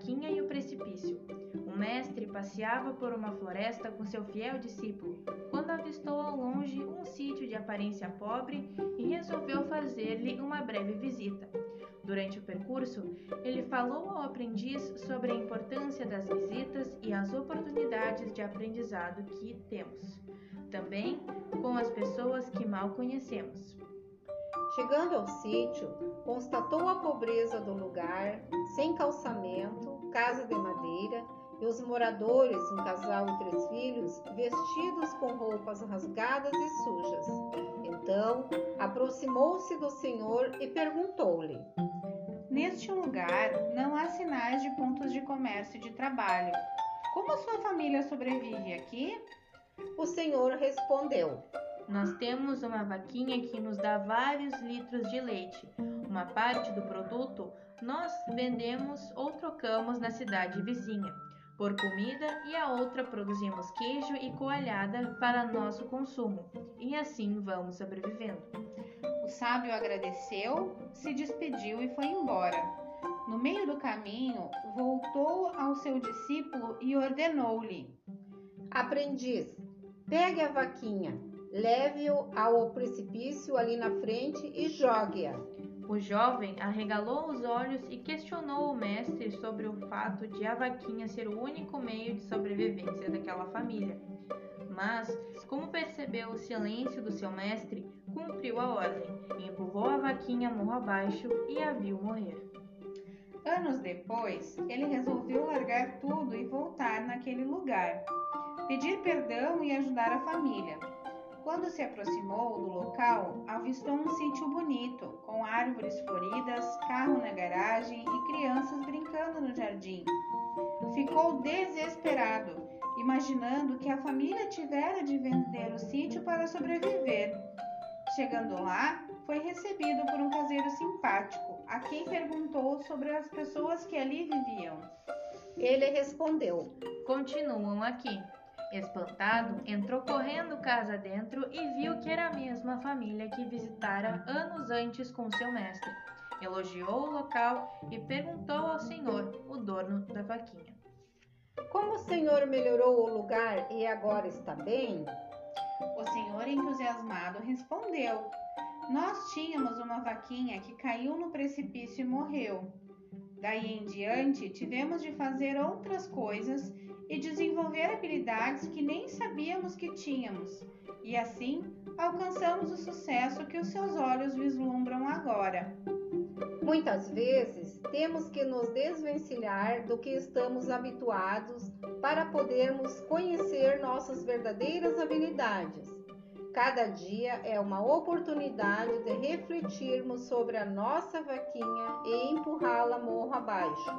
vaquinha e o precipício. O mestre passeava por uma floresta com seu fiel discípulo, quando avistou ao longe um sítio de aparência pobre e resolveu fazer-lhe uma breve visita. Durante o percurso, ele falou ao aprendiz sobre a importância das visitas e as oportunidades de aprendizado que temos. Também com as pessoas que mal conhecemos. Chegando ao sítio, constatou a pobreza do lugar, sem calçamento, casa de madeira, e os moradores, um casal e três filhos, vestidos com roupas rasgadas e sujas. Então, aproximou-se do Senhor e perguntou-lhe: Neste lugar não há sinais de pontos de comércio e de trabalho. Como a sua família sobrevive aqui? O Senhor respondeu: Nós temos uma vaquinha que nos dá vários litros de leite. Uma parte do produto nós vendemos ou trocamos na cidade vizinha por comida e a outra produzimos queijo e coalhada para nosso consumo. E assim vamos sobrevivendo. O sábio agradeceu, se despediu e foi embora. No meio do caminho, voltou ao seu discípulo e ordenou-lhe: Aprendiz, pegue a vaquinha, leve-o ao precipício ali na frente e jogue-a. O jovem arregalou os olhos e questionou o mestre sobre o fato de a vaquinha ser o único meio de sobrevivência daquela família. Mas, como percebeu o silêncio do seu mestre, cumpriu a ordem, empurrou a vaquinha morro abaixo e a viu morrer. Anos depois, ele resolveu largar tudo e voltar naquele lugar, pedir perdão e ajudar a família. Quando se aproximou do local, avistou um sítio bonito, com árvores floridas, carro na garagem e crianças brincando no jardim. Ficou desesperado, imaginando que a família tivera de vender o sítio para sobreviver. Chegando lá, foi recebido por um caseiro simpático, a quem perguntou sobre as pessoas que ali viviam. Ele respondeu: Continuam aqui. Espantado, entrou correndo casa dentro e viu que era a mesma família que visitara anos antes com seu mestre. Elogiou o local e perguntou ao senhor, o dono da vaquinha: Como o senhor melhorou o lugar e agora está bem? O senhor, entusiasmado, respondeu: Nós tínhamos uma vaquinha que caiu no precipício e morreu. Daí em diante, tivemos de fazer outras coisas habilidades que nem sabíamos que tínhamos, e assim alcançamos o sucesso que os seus olhos vislumbram agora. Muitas vezes temos que nos desvencilhar do que estamos habituados para podermos conhecer nossas verdadeiras habilidades. Cada dia é uma oportunidade de refletirmos sobre a nossa vaquinha e empurrá-la morro abaixo.